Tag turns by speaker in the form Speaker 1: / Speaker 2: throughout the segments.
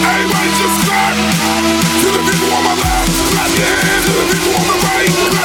Speaker 1: Everybody just start to the people on my left, clap your hands to the beat, woman right.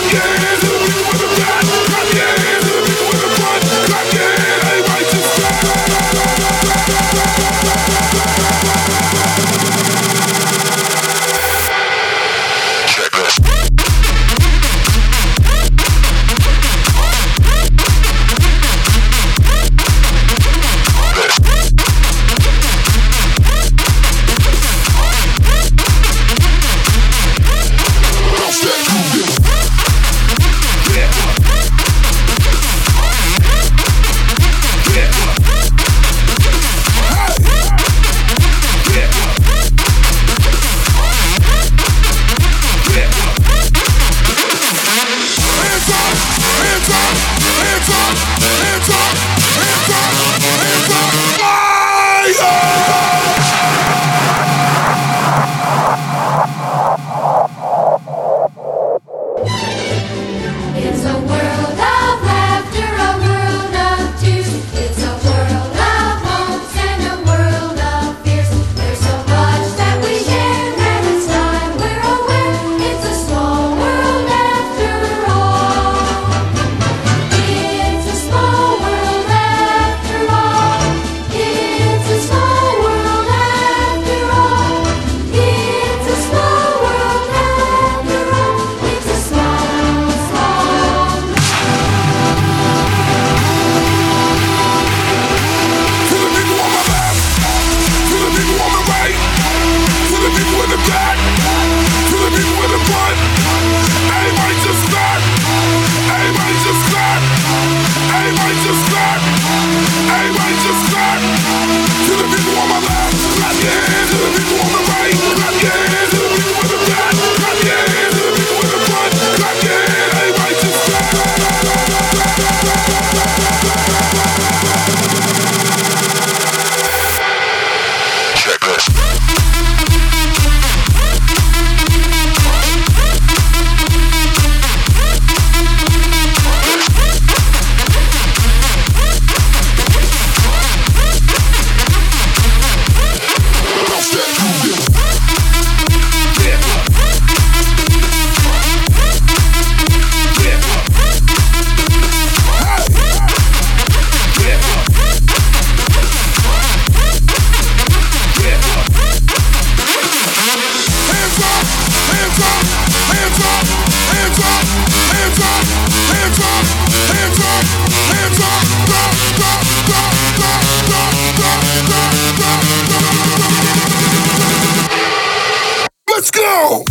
Speaker 1: Let's go!